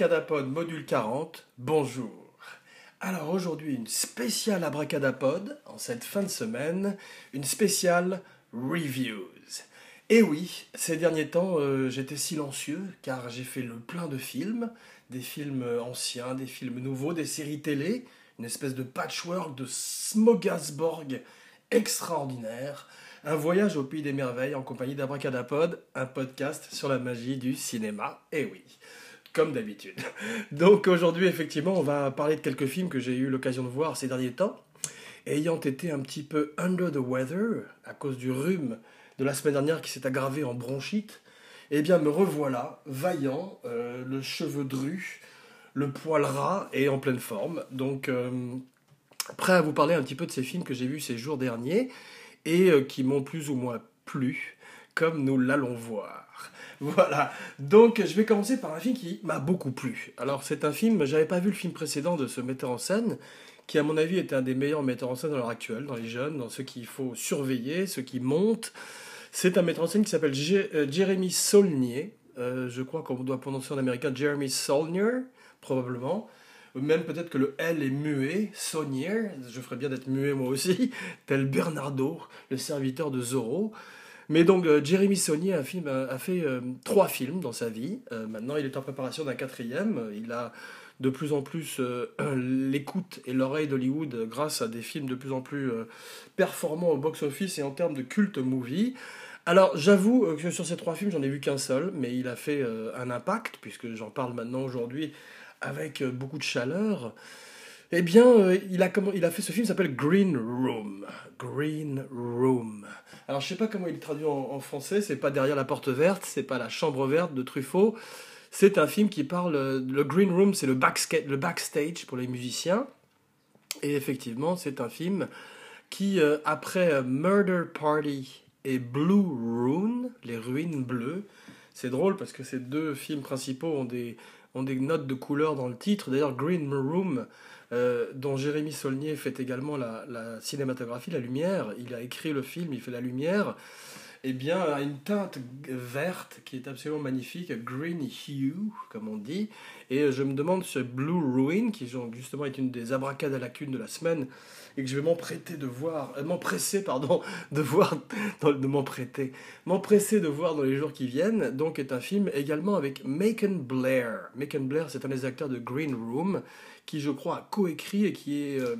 Abracadapod module 40, bonjour. Alors aujourd'hui, une spéciale Abracadapod, en cette fin de semaine, une spéciale Reviews. Et oui, ces derniers temps, euh, j'étais silencieux car j'ai fait le plein de films, des films anciens, des films nouveaux, des séries télé, une espèce de patchwork de Smogasborg extraordinaire, un voyage au pays des merveilles en compagnie d'Abracadapod, un podcast sur la magie du cinéma. Et oui comme d'habitude. Donc aujourd'hui, effectivement, on va parler de quelques films que j'ai eu l'occasion de voir ces derniers temps. Ayant été un petit peu under the weather à cause du rhume de la semaine dernière qui s'est aggravé en bronchite, eh bien me revoilà, vaillant, euh, le cheveu dru, le poil ras et en pleine forme. Donc euh, prêt à vous parler un petit peu de ces films que j'ai vus ces jours derniers et euh, qui m'ont plus ou moins plu, comme nous l'allons voir. Voilà. Donc, je vais commencer par un film qui m'a beaucoup plu. Alors, c'est un film, j'avais pas vu le film précédent de ce metteur en scène, qui, à mon avis, est un des meilleurs metteurs en scène dans l'heure actuelle, dans les jeunes, dans ceux qu'il faut surveiller, ceux qui montent. C'est un metteur en scène qui s'appelle euh, Jeremy Saulnier. Euh, je crois qu'on doit prononcer en américain Jeremy Saulnier, probablement. Même peut-être que le L est muet, Saulnier. Je ferais bien d'être muet moi aussi, tel Bernardo, le serviteur de Zorro. Mais donc, euh, Jeremy a, film, a, fait euh, trois films dans sa vie. Euh, maintenant, il est en préparation d'un quatrième. Il a de plus en plus l'écoute et l'oreille d'Hollywood grâce à des films de plus en plus performants au box-office et en termes de culte movie. Alors, j'avoue que sur ces trois films, j'en ai vu qu'un seul, mais il a fait un impact, puisque j'en parle maintenant aujourd'hui avec beaucoup de chaleur. Eh bien, il, a, il a fait ce film s'appelle Green Room. Green Room. Alors je sais pas comment il traduit en, français, c'est pas derrière la porte verte, c'est pas la chambre verte de Truffaut. C'est un film qui parle, le Green Room, c'est le, backstage pour les musiciens. Et effectivement, c'est un film qui, euh, après euh, Murder Party et Blue Rune, les ruines bleues, c'est drôle parce que ces deux films principaux ont des, ont des notes de couleur dans le titre. D'ailleurs, Green Room, euh, dont Jérémy Saulnier fait également la, cinématographie, la lumière. Il a écrit le film, il fait la lumière. Eh bien, a une teinte verte qui est absolument magnifique, green hue, comme on dit. Et je me demande ce Blue Ruin, qui justement est une des abracades à lacune de la semaine, et que je vais m'emprêter de voir, euh, m'empresser, pardon, de voir, de m'emprêter, m'empresser de voir dans les jours qui viennent, donc est un film également avec Macon Blair. Macon Blair, c'est un des acteurs de Green Room, qui je crois a coécrit et qui est euh,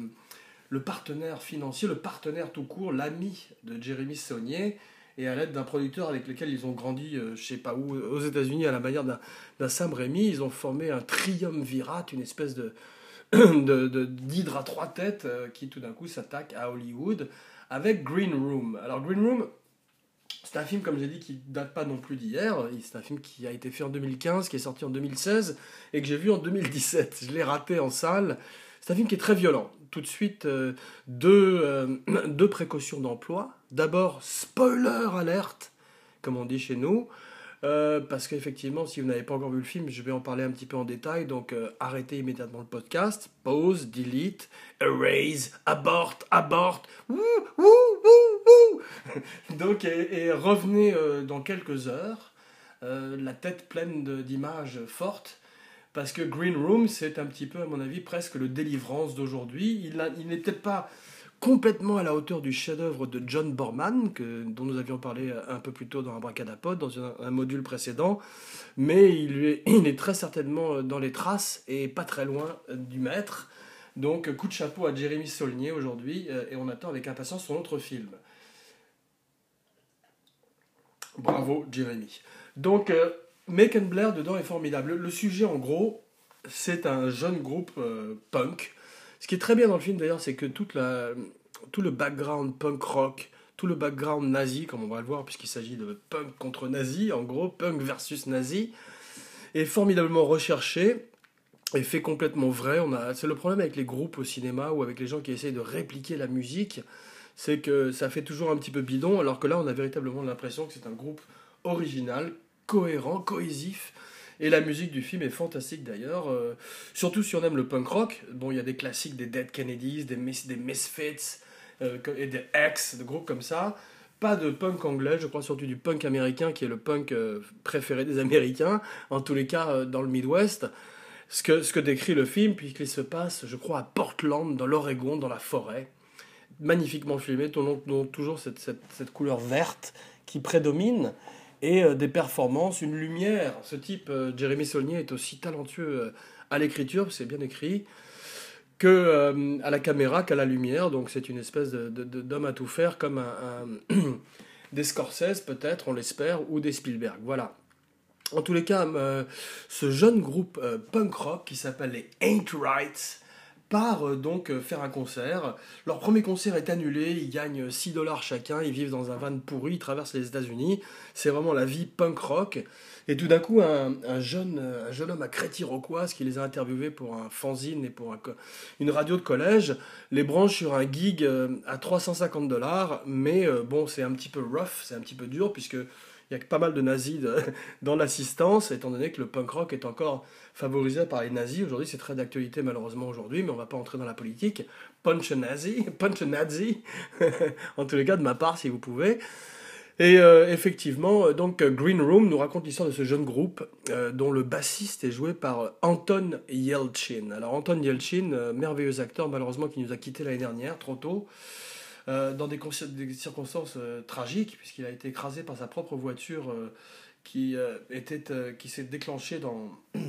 le partenaire financier, le partenaire tout court, l'ami de Jérémy Saunier, et à l'aide d'un producteur avec lequel ils ont grandi, je euh, je sais pas où, aux États-Unis, à la manière d'un Sam Raimi, ils ont formé un triumvirat, une espèce de d'hydre à trois têtes euh, qui tout d'un coup s'attaque à Hollywood avec Green Room. Alors Green Room, c'est un film, comme j'ai dit, qui date pas non plus d'hier. C'est un film qui a été fait en 2015, qui est sorti en 2016 et que j'ai vu en 2017. Je l'ai raté en salle. C'est un film qui est très violent. Tout de suite, euh, deux, euh, deux précautions d'emploi. D'abord, spoiler alerte, comme on dit chez nous. Euh, parce qu'effectivement, si vous n'avez pas encore vu le film, je vais en parler un petit peu en détail. Donc, arrêtez immédiatement le podcast, pause, delete, erase, abort, abort, donc, et, revenez dans quelques heures, la tête pleine d'images fortes. Parce que Green Room, c'est un petit peu, à mon avis, presque le délivrance d'aujourd'hui. Il, il pas complètement à la hauteur du chef-d'œuvre de John Borman, que, dont nous avions parlé un peu plus tôt dans Abracadapod, dans un, module précédent, mais il est, très certainement dans les traces et pas très loin du maître. Donc coup de chapeau à Jérémy Saulnier aujourd'hui, euh, et on attend avec impatience son autre film. Bravo Jérémy. Donc euh, And Blair dedans est formidable. Le, sujet en gros, c'est un jeune groupe euh, punk ce qui est très bien dans le film d'ailleurs, c'est que toute la, tout le background punk rock, tout le background nazi, comme on va le voir, puisqu'il s'agit de punk contre nazi, en gros, punk versus nazi, est formidablement recherché et fait complètement vrai. On a, c'est le problème avec les groupes au cinéma ou avec les gens qui essayent de répliquer la musique, c'est que ça fait toujours un petit peu bidon, alors que là, on a véritablement l'impression que c'est un groupe original, cohérent, cohésif, et la musique du film est fantastique d'ailleurs, euh, surtout si on aime le punk rock. Bon, il y a des classiques des Dead Kennedys, des, des Misfits euh, et des X, de groupes comme ça. pas de punk anglais, je crois surtout du punk américain qui est le punk euh, préféré des Américains, en tous les cas dans le Midwest. Ce que, ce que décrit le film, puisqu'il se passe, je crois, à Portland, dans l'Oregon, dans la forêt. Magnifiquement filmé, dont, toujours cette, cette, cette, couleur verte qui prédomine, et euh, des performances, une lumière. Ce type, Jérémy Saulnier, est aussi talentueux à l'écriture, c'est bien écrit, que euh, à la caméra qu'à la lumière. Donc c'est une espèce d'homme de, à tout faire, comme un, des Scorsese peut-être, on l'espère, ou des Spielberg. Voilà. En tous les cas, euh, ce jeune groupe euh, punk rock qui s'appelle les Ain't Rights part donc faire un concert. Leur premier concert est annulé, ils gagnent 6 dollars chacun, ils vivent dans un van pourri, ils traversent les États-Unis. C'est vraiment la vie punk rock. Et tout d'un coup, un, jeune, un jeune homme à Créty-Roquoise qui les a interviewés pour un fanzine et pour une radio de collège les branche sur un gig euh, à 350 dollars. Mais euh, bon, c'est un petit peu rough, c'est un petit peu dur puisque il y a pas mal de nazis dans l'assistance, étant donné que le punk rock est encore favorisé par les nazis. Aujourd'hui, c'est très d'actualité malheureusement aujourd'hui, mais on va pas entrer dans la politique. Punch nazi, punch nazi, en tous les cas de ma part si vous pouvez. Et euh, effectivement, euh, donc Green Room nous raconte l'histoire de ce jeune groupe euh, dont le bassiste est joué par Anton Yelchin. Alors Anton Yelchin, merveilleux acteur malheureusement qui nous a quittés l'année dernière, trop tôt, dans des, circonstances tragiques, puisqu'il a été écrasé par sa propre voiture qui, était, qui s'est déclenchée dans...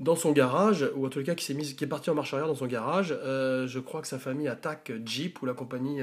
dans son garage, ou en tout cas qui, s'est mise, qui est parti en marche arrière dans son garage. je crois que sa famille attaque Jeep ou la compagnie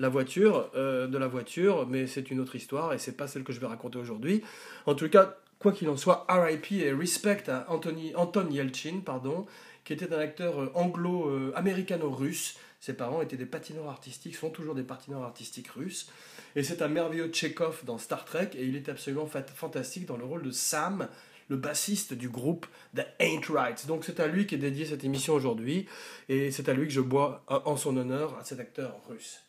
la voiture, euh, de la voiture, mais c'est une autre histoire et c'est pas celle que je vais raconter aujourd'hui. En tout cas, quoi qu'il en soit, RIP et respect à Anthony, Anton Yelchin, pardon, qui était un acteur euh, anglo-américano-russe. Ses parents étaient des patineurs artistiques, sont toujours des patineurs artistiques russes. Et c'est un merveilleux Tchekhov dans Star Trek et il est absolument fantastique dans le rôle de Sam, le bassiste du groupe The Ain't Rights. Donc c'est à lui qui est dédié cette émission aujourd'hui et c'est à lui que je bois en son honneur à cet acteur russe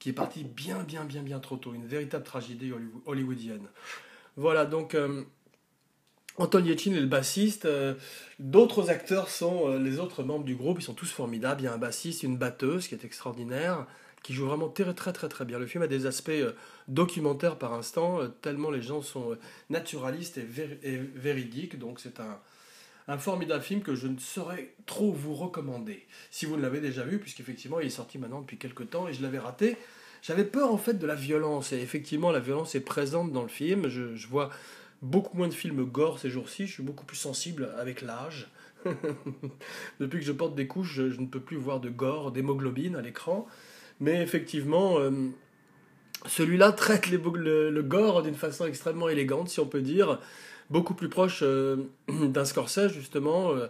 qui est parti bien, bien, bien, bien trop tôt. Une véritable tragédie hollywoodienne. Voilà, donc euh, Anton Yelchin est le bassiste. Euh, d'autres acteurs sont euh, les autres membres du groupe. Ils sont tous formidables. Il y a un bassiste, une batteuse qui est extraordinaire, qui joue vraiment très, très, très, très bien. Le film a des aspects documentaires par instant, tellement les gens sont naturalistes et, véridiques. Donc c'est un, un formidable film que je ne saurais trop vous recommander si vous ne l'avez déjà vu, puisqu'effectivement il est sorti maintenant depuis quelques temps et je l'avais raté. J'avais peur en fait de la violence et effectivement la violence est présente dans le film. Je, vois beaucoup moins de films gore ces jours-ci, je suis beaucoup plus sensible avec l'âge. Depuis que je porte des couches, je, ne peux plus voir de gore, d'hémoglobine à l'écran. Mais effectivement, euh, celui-là traite le, gore d'une façon extrêmement élégante, si on peut dire beaucoup plus proche euh, d'un Scorsese, justement, euh,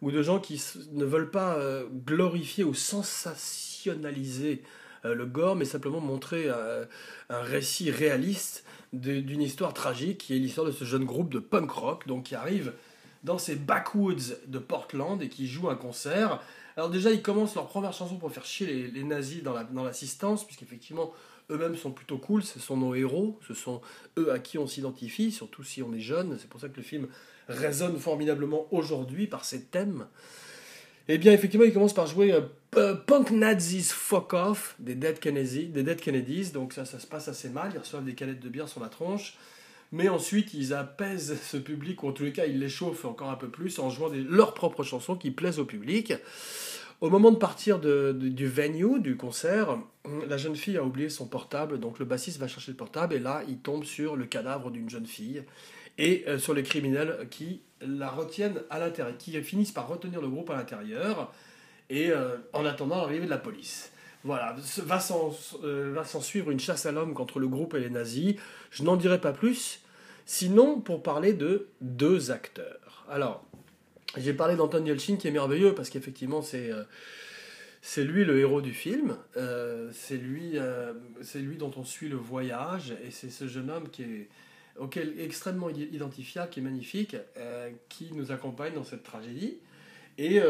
ou de gens qui ne veulent pas glorifier ou sensationnaliser le gore, mais simplement montrer un récit réaliste d'une histoire tragique, qui est l'histoire de ce jeune groupe de punk rock, donc qui arrive dans ces backwoods de Portland et qui joue un concert. Alors déjà, ils commencent leur première chanson pour faire chier les, nazis dans l'assistance, la, puisqu'effectivement, eux-mêmes sont plutôt cool, ce sont nos héros, ce sont eux à qui on s'identifie, surtout si on est jeune. C'est pour ça que le film résonne formidablement aujourd'hui par ses thèmes. Et eh bien, effectivement, il commence par jouer euh, Punk Nazis Fuck Off des Dead, Kennedy, des Dead Kennedys. Donc, ça, ça se passe assez mal. Ils reçoivent des canettes de bière sur la tronche. Mais ensuite, ils apaisent ce public, ou en tous les cas, ils l'échauffent encore un peu plus en jouant des, leurs propres chansons qui plaisent au public. Au moment de partir du venue, du concert, la jeune fille a oublié son portable, donc le bassiste va chercher le portable et là il tombe sur le cadavre d'une jeune fille et euh, sur les criminels qui la retiennent à l'intérieur, qui finissent par retenir le groupe à l'intérieur et euh, en attendant l'arrivée de la police. Voilà, va s'en euh, suivre une chasse à l'homme contre le groupe et les nazis. Je n'en dirai pas plus, sinon pour parler de deux acteurs. Alors, j'ai parlé d'Anton Yelchin qui est merveilleux parce qu'effectivement c'est euh, c'est lui le héros du film, euh, c'est lui euh, c'est lui dont on suit le voyage et c'est ce jeune homme qui est auquel extrêmement identifiable, qui est magnifique, qui nous accompagne dans cette tragédie et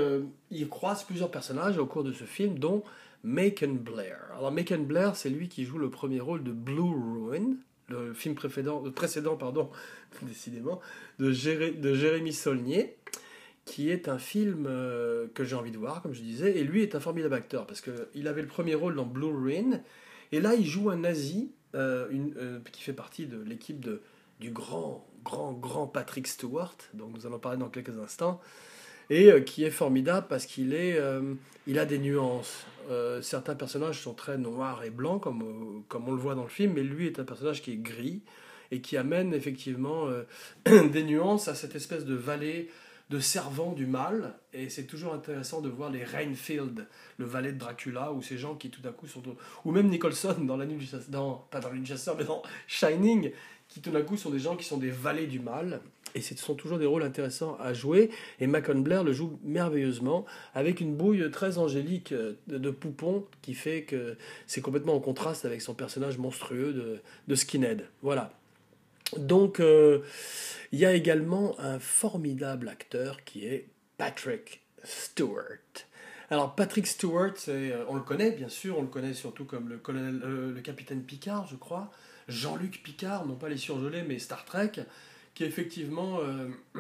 il croise plusieurs personnages au cours de ce film dont Macon Blair. Alors Macon Blair c'est lui qui joue le premier rôle de Blue Ruin le film précédent, précédent pardon, décidément, de, Jéré, de Jérémy Saulnier qui est un film euh, que j'ai envie de voir, comme je disais, et lui est un formidable acteur, parce qu'il avait le premier rôle dans Blue Rain, et là il joue un nazi euh, euh, qui fait partie de l'équipe du grand, grand, grand Patrick Stewart, donc nous allons parler dans quelques instants, et qui est formidable parce qu'il est, il a des nuances. certains personnages sont très noirs et blancs, comme, comme on le voit dans le film, mais lui est un personnage qui est gris, et qui amène effectivement des nuances à cette espèce de vallée de servants du mal. Et c'est toujours intéressant de voir les Rainfield, le valet de Dracula, ou ces gens qui tout d'un coup sont. Ou même Nicholson dans la nuit du chasseur, pas dans la nuit mais dans Shining, qui tout d'un coup sont des gens qui sont des valets du mal. Et ce sont toujours des rôles intéressants à jouer. Et Macon Blair le joue merveilleusement, avec une bouille très angélique euh, de, poupon, qui fait que c'est complètement en contraste avec son personnage monstrueux de, de Skinhead. Voilà. Donc, euh, il y a également un formidable acteur qui est Patrick Stewart. Alors Patrick Stewart, euh, on le connaît bien sûr, on le connaît surtout comme le, colonel, euh, le capitaine Picard, je crois. Jean-Luc Picard, non pas les surgelés, mais Star Trek, qui effectivement,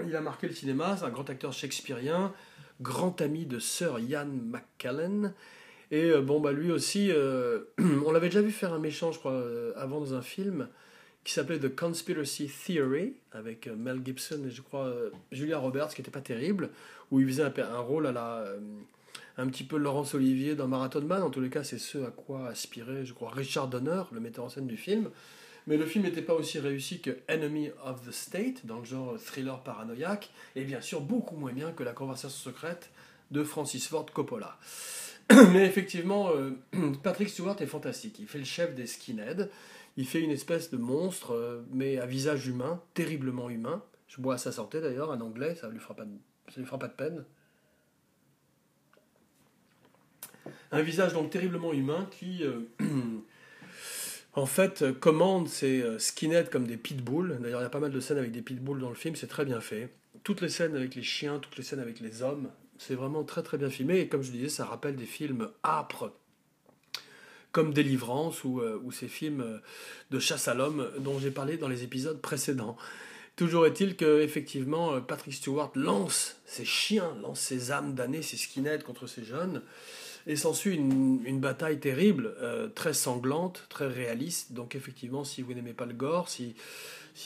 il a marqué le cinéma, c'est un grand acteur shakespearien, grand ami de Sir Ian McKellen. Et bon, bah lui aussi, on l'avait déjà vu faire un méchant, je crois, avant dans un film qui s'appelait The Conspiracy Theory, avec euh, Mel Gibson et euh, Julia Roberts, qui n'était pas terrible, où il faisait un, rôle à la. Euh, un petit peu Laurence Olivier dans Marathon Man, en tous les cas, c'est ce à quoi aspirait, je crois, Richard Donner, le metteur en scène du film. Mais le film n'était pas aussi réussi que Enemy of the State, dans le genre thriller paranoïaque, et bien sûr beaucoup moins bien que La Conversation secrète de Francis Ford Coppola. Mais effectivement, Patrick Stewart est fantastique. Il fait le chef des skinheads. Il fait une espèce de monstre, euh, mais à visage humain, terriblement humain. Je bois à sa santé d'ailleurs, en anglais, ça lui, fera pas de, lui fera pas de peine. Un visage donc terriblement humain qui, euh, en fait, commande ses euh, skinheads comme des pitbulls. D'ailleurs, il y a pas mal de scènes avec des pitbulls dans le film, c'est très bien fait. Toutes les scènes avec les chiens, toutes les scènes avec les hommes, c'est vraiment très très bien filmé. Et comme je disais, ça rappelle des films âpres comme Délivrance ou, euh, ces films euh, de chasse à l'homme dont j'ai parlé dans les épisodes précédents. Toujours est-il que effectivement euh, Patrick Stewart lance ses chiens, lance ses âmes damnées, ses skinheads contre ces jeunes, et s'ensuit une, bataille terrible, très sanglante, très réaliste. Donc effectivement, si vous n'aimez pas le gore, si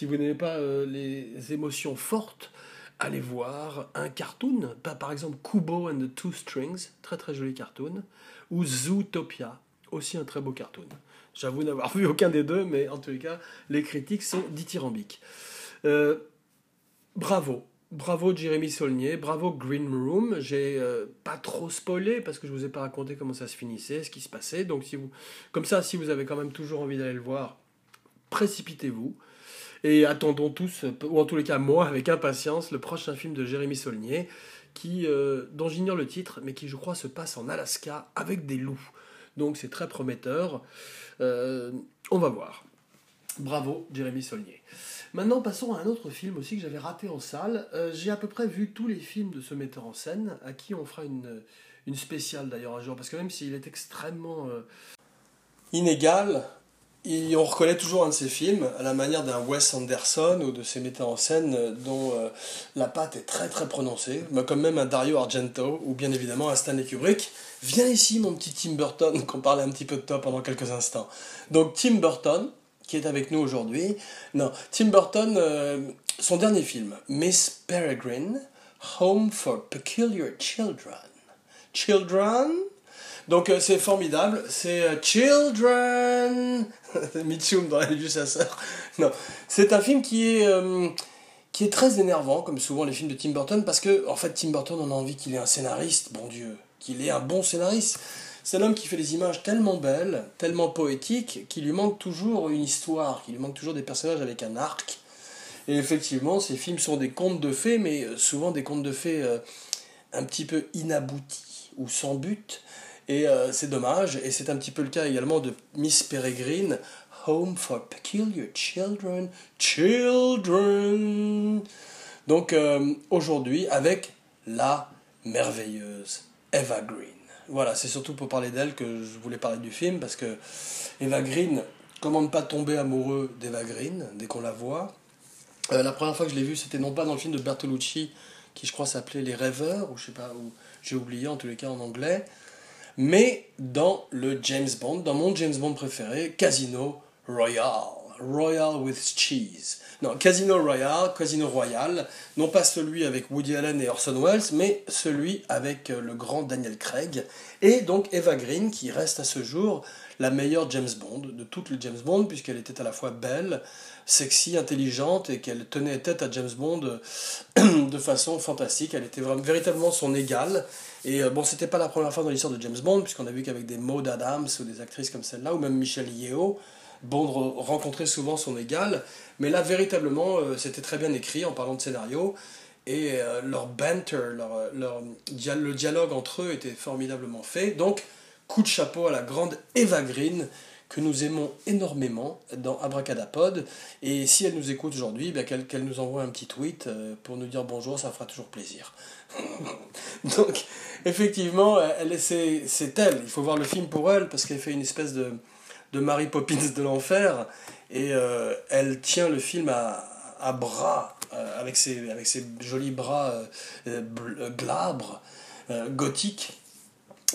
vous n'aimez pas les émotions fortes, allez voir un cartoon, par exemple Kubo and the Two Strings, très très joli cartoon, ou Zootopia, aussi un très beau cartoon. J'avoue n'avoir vu aucun des deux, mais en tous les cas, les critiques sont dithyrambiques. Euh, bravo, bravo Jérémy Saulnier, bravo Green Room. J'ai euh, pas trop spoilé parce que je vous ai pas raconté comment ça se finissait, ce qui se passait. Donc si vous, comme ça, si vous avez quand même toujours envie d'aller le voir, précipitez-vous. Et attendons tous, ou en tous les cas moi, avec impatience, le prochain film de Jérémy Saulnier, euh, dont j'ignore le titre, mais qui je crois se passe en Alaska avec des loups. Donc c'est très prometteur. Euh, on va voir. Bravo, Jérémy Saulnier. Maintenant, passons à un autre film aussi que j'avais raté en salle. Euh, j'ai à peu près vu tous les films de ce metteur en scène, à qui on fera une, spéciale d'ailleurs un jour, parce que même s'il est extrêmement euh, inégal, on reconnaît toujours un de ses films, à la manière d'un Wes Anderson ou de ses metteurs en scène dont la patte est très très prononcée, comme même un Dario Argento ou bien évidemment un Stanley Kubrick. Viens ici, mon petit Tim Burton, qu'on parlait un petit peu de toi pendant quelques instants. Donc, Tim Burton, qui est avec nous aujourd'hui. Non, Tim Burton, euh, son dernier film, Miss Peregrine, Home for Peculiar Children. Children? Donc euh, c'est formidable, c'est euh, Children dans la du chasseur. Non, c'est un film qui est qui est très énervant comme souvent les films de Tim Burton parce que en fait Tim Burton on a envie qu'il ait un scénariste, bon Dieu, qu'il est un bon scénariste. C'est l'homme qui fait des images tellement belles, tellement poétiques, qu'il lui manque toujours une histoire, qu'il lui manque toujours des personnages avec un arc. Et effectivement, ces films sont des contes de fées, mais euh, souvent des contes de fées euh, un petit peu inaboutis ou sans but. Et euh, c'est dommage, et c'est un petit peu le cas également de Miss Peregrine, Home for Peculiar Children, Children. Donc aujourd'hui, avec la merveilleuse Eva Green. Voilà, c'est surtout pour parler d'elle que je voulais parler du film, parce que Eva Green, comment ne pas tomber amoureux d'Eva Green dès qu'on la voit euh, La première fois que je l'ai vue, c'était non pas dans le film de Bertolucci, qui je crois s'appelait Les Rêveurs, ou je sais pas, ou j'ai oublié en tous les cas en anglais, mais dans le James Bond, dans mon James Bond préféré, Casino Royale. Royal with Cheese. Non, Casino Royale, Casino Royal, non pas celui avec Woody Allen et Orson Welles, mais celui avec euh, le grand Daniel Craig, et donc Eva Green, qui reste à ce jour la meilleure James Bond de toutes les James Bond, puisqu'elle était à la fois belle, sexy, intelligente, et qu'elle tenait tête à James Bond euh, de façon fantastique. Elle était vraiment, véritablement son égale. Et euh, bon, c'était pas la première fois dans l'histoire de James Bond, puisqu'on a vu qu'avec des Maud Adams ou des actrices comme celle-là, ou même Michelle Yeoh, Bond rencontrait souvent son égal, mais là, véritablement, euh, c'était très bien écrit en parlant de scénario, et euh, leur banter, leur, leur le dialogue entre eux était formidablement fait. Donc, coup de chapeau à la grande Eva Green, que nous aimons énormément dans Abracadapod. Et si elle nous écoute aujourd'hui, eh qu'elle nous envoie un petit tweet euh, pour nous dire bonjour, ça fera toujours plaisir. Donc, effectivement, elle, c'est elle. Il faut voir le film pour elle, parce qu'elle fait une espèce de, de Mary Poppins de l'enfer, et euh, elle tient le film à, à bras, euh, avec, ses, avec ses jolis bras euh, glabres, gothiques.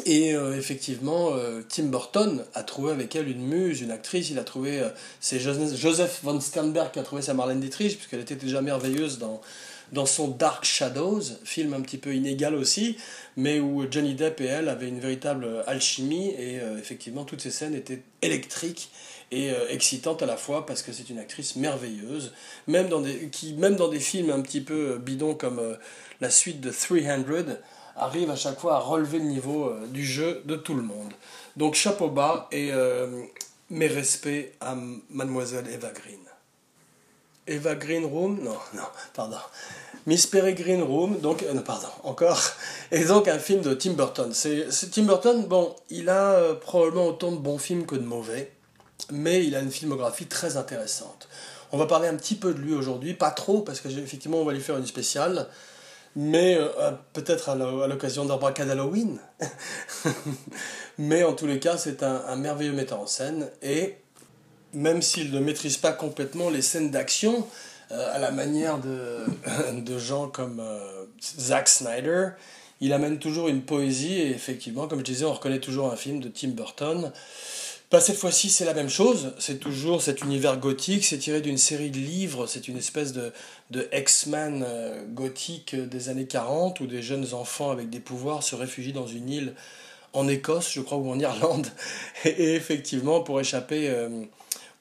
Et effectivement, Tim Burton a trouvé avec elle une muse, une actrice. Il a trouvé, c'est Joseph von Sternberg qui a trouvé sa Marlène Dietrich, puisqu'elle était déjà merveilleuse dans, dans son Dark Shadows, film un petit peu inégal aussi, mais où Johnny Depp et elle avaient une véritable alchimie, et euh, effectivement toutes ces scènes étaient électriques et euh, excitantes à la fois parce que c'est une actrice merveilleuse, même dans des, qui, même dans des films un petit peu euh, bidons comme la suite de 300, arrive à chaque fois à relever le niveau du jeu de tout le monde. Donc chapeau bas et mes respects à mademoiselle Eva Green. Eva Green Room, non, non, pardon. Miss Peregrine Room, donc, euh, pardon, encore, et donc un film de Tim Burton. C'est, Tim Burton, bon, il a euh, probablement autant de bons films que de mauvais, mais il a une filmographie très intéressante. On va parler un petit peu de lui aujourd'hui, pas trop, parce qu'effectivement, on va lui faire une spéciale, mais euh, peut-être à l'occasion d'Abracad Halloween. mais en tous les cas, c'est un, un merveilleux metteur en scène, et même s'il ne maîtrise pas complètement les scènes d'action, euh, à la manière de, de gens comme euh, Zack Snyder, il amène toujours une poésie et effectivement, comme je disais, on reconnaît toujours un film de Tim Burton. Cette fois-ci, c'est la même chose. C'est toujours cet univers gothique. C'est tiré d'une série de livres. C'est une espèce de, de X-Men euh, gothique des années 40 où des jeunes enfants avec des pouvoirs se réfugient dans une île en Écosse, je crois, ou en Irlande. Et, effectivement, pour échapper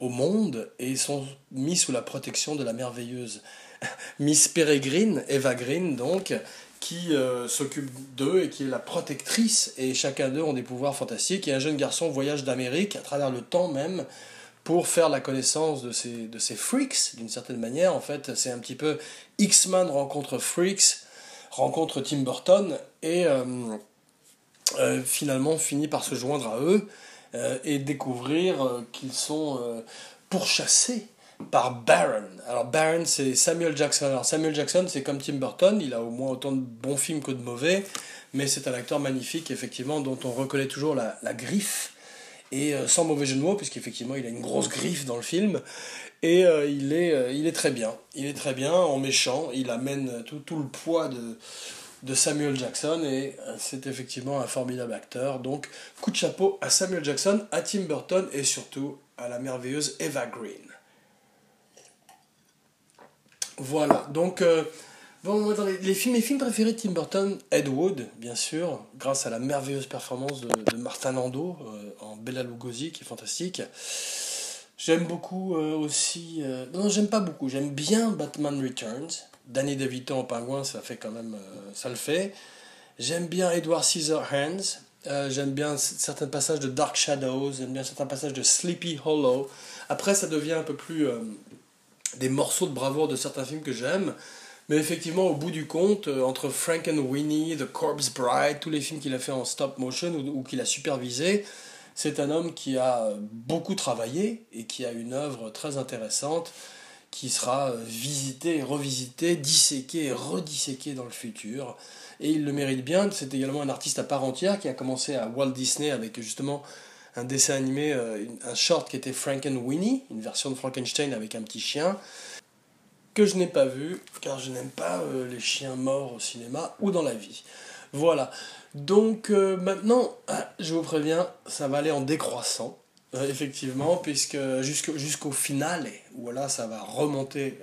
au monde et sont mis sous la protection de la merveilleuse Miss Peregrine, Eva Green donc, qui euh, s'occupe d'eux et qui est la protectrice, et chacun d'eux ont des pouvoirs fantastiques, et un jeune garçon voyage d'Amérique, à travers le temps même, pour faire la connaissance de ces, de ces freaks, d'une certaine manière, en fait, c'est un petit peu X-Men rencontre freaks, rencontre Tim Burton, et euh, euh, finalement finit par se joindre à eux, euh, et découvrir euh, qu'ils sont euh, pourchassés par Baron. Alors Baron, c'est Samuel Jackson. Alors Samuel Jackson, c'est comme Tim Burton, il a au moins autant de bons films que de mauvais, mais c'est un acteur magnifique, effectivement, dont on reconnaît toujours la, la griffe, et sans mauvais jeu de mots, puisqu'effectivement il a une grosse griffe dans le film, et il, est, il est très bien. Il est très bien en méchant, il amène tout, tout le poids de, de Samuel Jackson et euh, c'est effectivement un formidable acteur. Donc coup de chapeau à Samuel Jackson, à Tim Burton et surtout à la merveilleuse Eva Green. Voilà, donc euh, bon, les, films, mes films préférés de Tim Burton, Ed Wood, bien sûr, grâce à la merveilleuse performance de, Martin Landau euh, en Bella Lugosi qui est fantastique. J'aime beaucoup aussi. non, j'aime pas beaucoup. J'aime bien Batman Returns. Danny DeVito en pingouin, ça fait quand même, euh, ça le fait. J'aime bien Edward Scissorhands. Euh, j'aime bien certains passages de Dark Shadows. J'aime bien certains passages de Sleepy Hollow. Après, ça devient un peu plus euh, des morceaux de bravoure de certains films que j'aime. Mais effectivement, au bout du compte, entre Frank and Winnie, The Corpse Bride, tous les films qu'il a fait en stop motion ou, ou qu'il a supervisé, c'est un homme qui a beaucoup travaillé et qui a une œuvre très intéressante qui sera euh, visité, revisité, disséqué redisséqué dans le futur. Et il le mérite bien. C'est également un artiste à part entière qui a commencé à Walt Disney avec justement un dessin animé, euh, un short qui était Frank and Winnie, une version de Frankenstein avec un petit chien. que je n'ai pas vu, car je n'aime pas euh, les chiens morts au cinéma ou dans la vie. Voilà. Donc maintenant, je vous préviens, ça va aller en décroissant, effectivement, puisque jusqu'au final, voilà, ça va remonter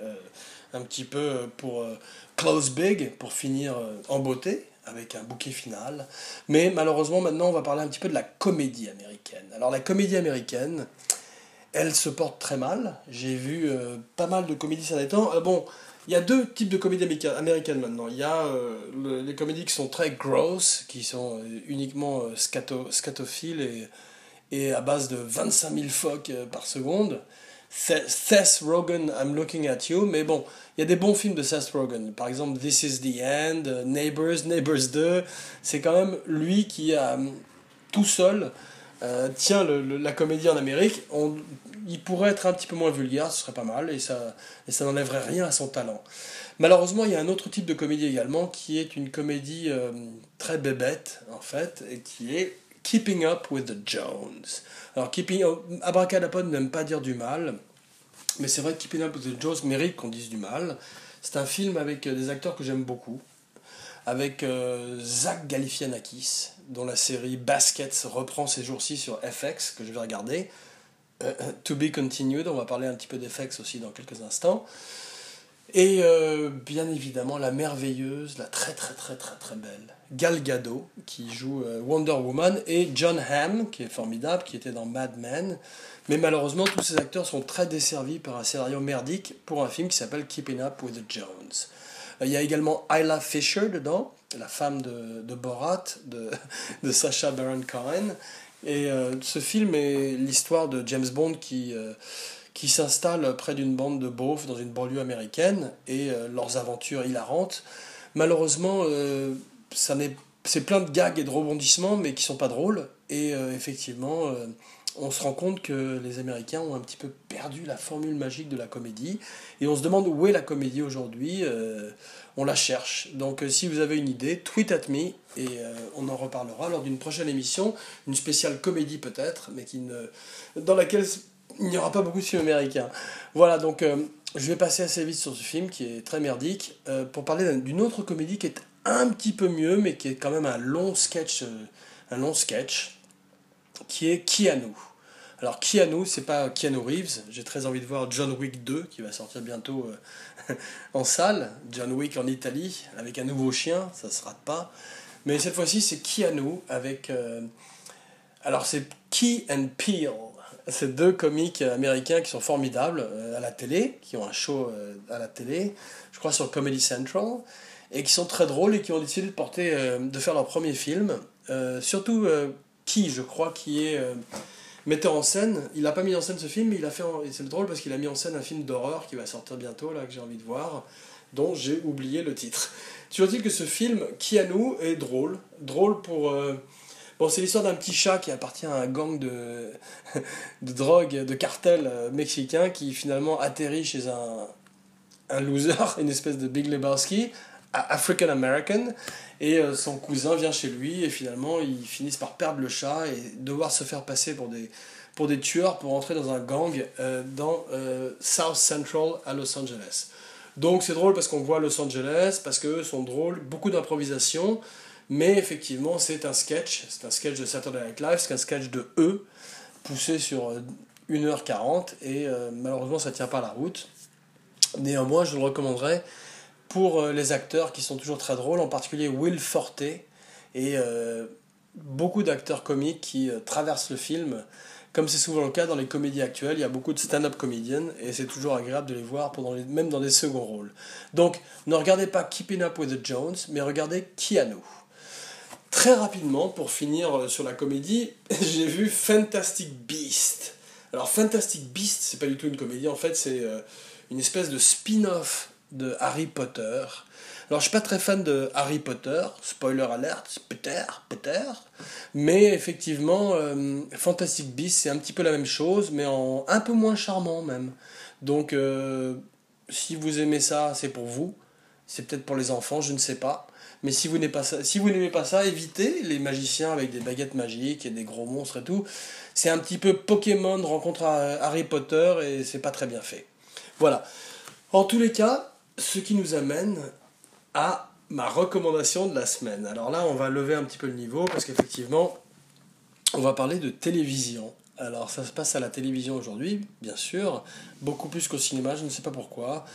un petit peu pour close big, pour finir en beauté, avec un bouquet final. Mais malheureusement, maintenant, on va parler un petit peu de la comédie américaine. Alors la comédie américaine, elle se porte très mal. J'ai vu euh, pas mal de comédies ces temps. Euh, bon, il y a deux types de comédies américaines maintenant. Il y a euh, les comédies qui sont très gross, qui sont uniquement scato scatophiles et à base de 25 000 phoques par seconde. Seth Rogen, I'm Looking at You, mais bon, il y a des bons films de Seth Rogen. Par exemple, This is the End, Neighbors, Neighbors 2. C'est quand même lui qui a tout seul euh, tient la comédie en Amérique, il pourrait être un petit peu moins vulgaire, ce serait pas mal, et ça, et ça n'enlèverait rien à son talent. Malheureusement, il y a un autre type de comédie également, qui est une comédie euh, très bébête, en fait, et qui est Keeping Up with the Jones. Alors, Keeping Abracadapod n'aime pas dire du mal, mais c'est vrai que Keeping Up with the Jones mérite qu'on dise du mal. C'est un film avec des acteurs que j'aime beaucoup avec euh, Zach Galifianakis, dont la série Baskets reprend ces jours-ci sur FX, que je vais regarder. Euh, euh, to be continued, on va parler un petit peu d'FX aussi dans quelques instants. Et bien évidemment, la merveilleuse, la très très très très très belle Gal Gadot, qui joue Wonder Woman, et John Hamm, qui est formidable, qui était dans Mad Men. Mais malheureusement, tous ces acteurs sont très desservis par un scénario merdique pour un film qui s'appelle Keeping Up with the Jones. Il y a également Isla Fisher dedans, la femme de, de Borat, de, de Sacha Baron Cohen. Et euh, ce film est l'histoire de James Bond qui, euh, qui s'installe près d'une bande de beaufs dans une banlieue américaine et euh, leurs aventures hilarantes. Malheureusement, ça c'est plein de gags et de rebondissements, mais qui sont pas drôles. Et effectivement, on se rend compte que les Américains ont un petit peu perdu la formule magique de la comédie. Et on se demande où est la comédie aujourd'hui. Euh, on la cherche. Donc euh, si vous avez une idée, tweet at me et euh, on en reparlera lors d'une prochaine émission. Une spéciale comédie peut-être, mais qui ne, dans laquelle il n'y aura pas beaucoup de films américains. Voilà, donc je vais passer assez vite sur ce film qui est très merdique pour parler d'une autre comédie qui est un petit peu mieux, mais qui est quand même un long sketch. un long sketch qui est Keanu. Alors Keanu, c'est pas Keanu Reeves, j'ai très envie de voir John Wick 2 qui va sortir bientôt euh, en salle, John Wick en Italie avec un nouveau chien, ça se rate pas. Mais cette fois-ci, c'est Keanu avec euh, alors c'est Key and Peele. C'est deux comiques américains qui sont formidables euh, à la télé, qui ont un show à la télé, je crois sur Comedy Central, et qui sont très drôles et qui ont décidé de porter, de faire leur premier film. surtout qui, je crois, qui est euh, metteur en scène. Il n'a pas mis en scène ce film, mais il a fait. C'est drôle parce qu'il a mis en scène un film d'horreur qui va sortir bientôt, là, que j'ai envie de voir, dont j'ai oublié le titre. Tu vois-t-il que ce film, Keanu, est drôle. Drôle pour. Bon, c'est l'histoire d'un petit chat qui appartient à un gang de, de drogue, de cartel euh, mexicain qui finalement atterrit chez un, un loser, une espèce de Big Lebowski, African American, et euh, son cousin vient chez lui, et finalement ils finissent par perdre le chat et devoir se faire passer pour des, pour des tueurs pour entrer dans un gang euh, dans South Central à Los Angeles. Donc c'est drôle parce qu'on voit Los Angeles, parce qu'eux sont drôles, beaucoup d'improvisation, mais effectivement c'est un sketch, c'est un sketch de Saturday Night Live, c'est un sketch de eux, poussé sur 1h40, et malheureusement ça tient pas la route. Néanmoins, je le recommanderais pour euh, les acteurs qui sont toujours très drôles, en particulier Will Forte et euh, beaucoup d'acteurs comiques qui euh, traversent le film. Comme c'est souvent le cas dans les comédies actuelles, il y a beaucoup de stand-up comédiennes et c'est toujours agréable de les voir pendant même dans des seconds rôles. Donc ne regardez pas Keeping Up with the Jones, mais regardez Keanu. Très rapidement, pour finir sur la comédie, j'ai vu Fantastic Beast. Alors Fantastic Beast, c'est pas du tout une comédie, en fait c'est une espèce de spin-off de Harry Potter. Alors, je suis pas très fan de Harry Potter, spoiler alert, peut-être, peut-être. Mais effectivement, euh, Fantastic Beasts, c'est un petit peu la même chose, mais en un peu moins charmant même. Donc, euh, si vous aimez ça, c'est pour vous. C'est peut-être pour les enfants, je ne sais pas. Mais si vous n'aimez pas ça, évitez les magiciens avec des baguettes magiques et des gros monstres et tout. C'est un petit peu Pokémon rencontre Harry Potter et c'est pas très bien fait. Voilà. En tous les cas, ce qui nous amène à ma recommandation de la semaine. Alors là, on va lever un petit peu le niveau parce qu'effectivement, on va parler de télévision. Alors ça se passe à la télévision aujourd'hui, bien sûr, beaucoup plus qu'au cinéma, je ne sais pas pourquoi.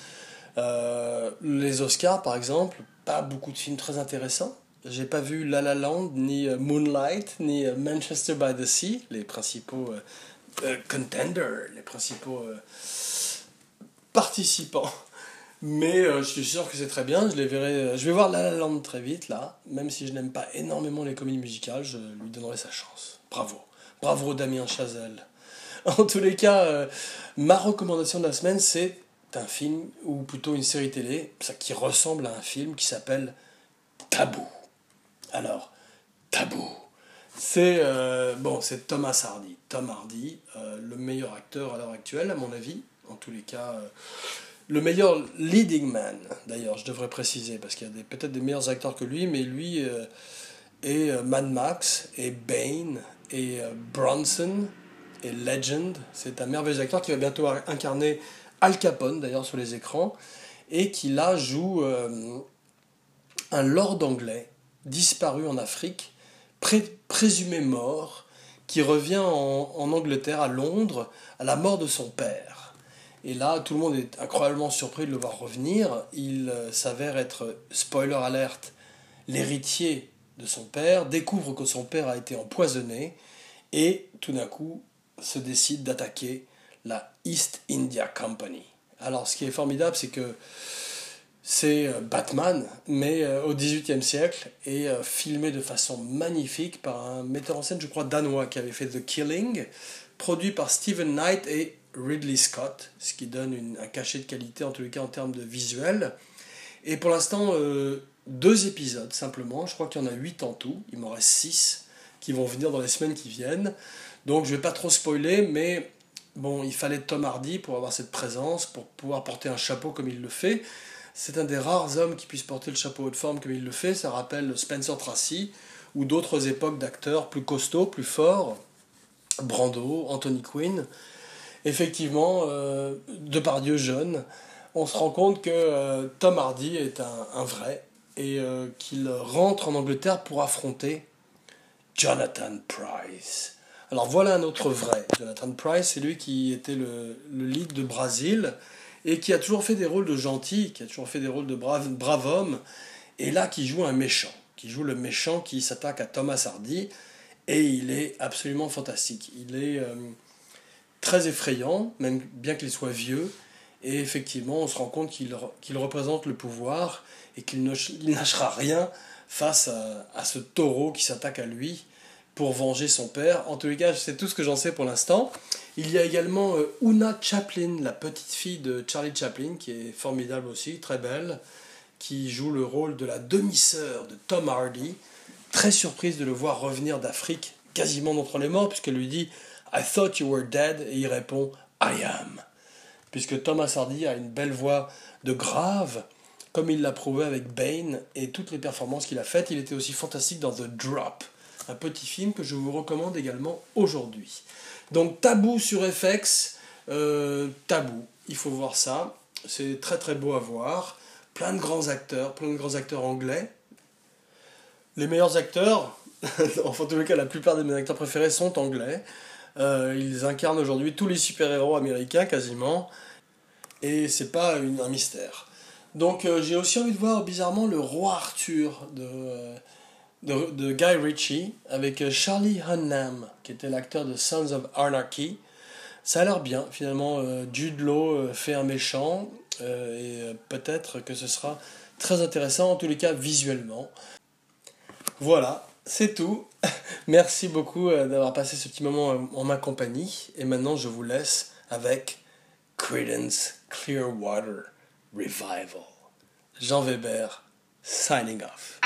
Euh, les Oscars, par exemple, pas beaucoup de films très intéressants. J'ai pas vu La La Land, ni euh, Moonlight, ni euh, Manchester by the Sea, les principaux contenders, les principaux participants. Mais je suis sûr que c'est très bien. Je les verrai. Je vais voir La La Land très vite là. Même si je n'aime pas énormément les comédies musicales, je lui donnerai sa chance. Bravo, bravo Damien Chazelle. En tous les cas, ma recommandation de la semaine, c'est un film, ou plutôt une série télé, qui ressemble à un film qui s'appelle Tabou. Alors, Tabou, c'est euh, bon, Thomas Hardy. Tom Hardy, euh, le meilleur acteur à l'heure actuelle, à mon avis, en tous les cas, euh, le meilleur leading man, d'ailleurs, je devrais préciser, parce qu'il y a peut-être des meilleurs acteurs que lui, mais lui et Mad Max, et Bane, et Bronson, et Legend. C'est un merveilleux acteur qui va bientôt incarner Al Capone d'ailleurs sur les écrans, et qui là joue euh, un lord anglais disparu en Afrique, présumé mort, qui revient en, Angleterre, à Londres, à la mort de son père. Et là, tout le monde est incroyablement surpris de le voir revenir. Il euh, s'avère être, spoiler alerte, l'héritier de son père, découvre que son père a été empoisonné, et tout d'un coup se décide d'attaquer la East India Company. Alors, ce qui est formidable, c'est que c'est euh, Batman, mais euh, au XVIIIe siècle, et euh, filmé de façon magnifique par un metteur en scène, je crois, danois, qui avait fait The Killing, produit par Stephen Knight et Ridley Scott, ce qui donne un cachet de qualité, en tous les cas en termes de visuel. Et pour l'instant, deux épisodes simplement, je crois qu'il y en a huit en tout, il m'en reste six qui vont venir dans les semaines qui viennent. Donc je ne vais pas trop spoiler, mais bon, il fallait Tom Hardy pour avoir cette présence, pour pouvoir porter un chapeau comme il le fait. C'est un des rares hommes qui puisse porter le chapeau haute forme comme il le fait. Ça rappelle Spencer Tracy ou d'autres époques d'acteurs plus costauds, plus forts. Brando, Anthony Quinn. Effectivement, euh, Dieu jeune, on se rend compte que euh, Tom Hardy est un, vrai et euh, qu'il rentre en Angleterre pour affronter Jonathan Price. Alors voilà un autre vrai. Jonathan Price, c'est lui qui était le, lead de Brésil et qui a toujours fait des rôles de gentil, qui a toujours fait des rôles de brave, homme, et là qui joue un méchant, qui joue le méchant qui s'attaque à Thomas Hardy, et il est absolument fantastique. Il est euh, très effrayant, même bien qu'il soit vieux, et effectivement on se rend compte qu'il représente le pouvoir et qu'il ne rien face à ce taureau qui s'attaque à lui pour venger son père. En tous les cas, c'est tout ce que j'en sais pour l'instant. Il y a également euh, Una Chaplin, la petite fille de Charlie Chaplin, qui est formidable aussi, très belle, qui joue le rôle de la demi-sœur de Tom Hardy. Très surprise de le voir revenir d'Afrique, quasiment d'entre les morts, puisqu'elle lui dit I thought you were dead, et il répond I am. Puisque Thomas Hardy a une belle voix de grave, comme il l'a prouvé avec Bane et toutes les performances qu'il a faites. Il était aussi fantastique dans The Drop un petit film que je vous recommande également aujourd'hui. Donc Tabou sur FX, euh, Tabou, il faut voir ça, c'est très très beau à voir, plein de grands acteurs, plein de grands acteurs anglais. Les meilleurs acteurs, enfin en tous les cas la plupart de mes acteurs préférés sont anglais. Euh, ils incarnent aujourd'hui tous les super-héros américains quasiment, et c'est pas un mystère. Donc euh, j'ai aussi envie de voir bizarrement le roi Arthur de de, Guy Ritchie avec euh, Charlie Hunnam, qui était l'acteur de Sons of Anarchy. Ça a l'air bien, finalement. Euh, Jude Law euh, fait un méchant, et peut-être que ce sera très intéressant, en tous les cas visuellement. Voilà, c'est tout. Merci beaucoup d'avoir passé ce petit moment en ma compagnie. Et maintenant, je vous laisse avec Credence Clearwater Revival. Jean Weber, signing off.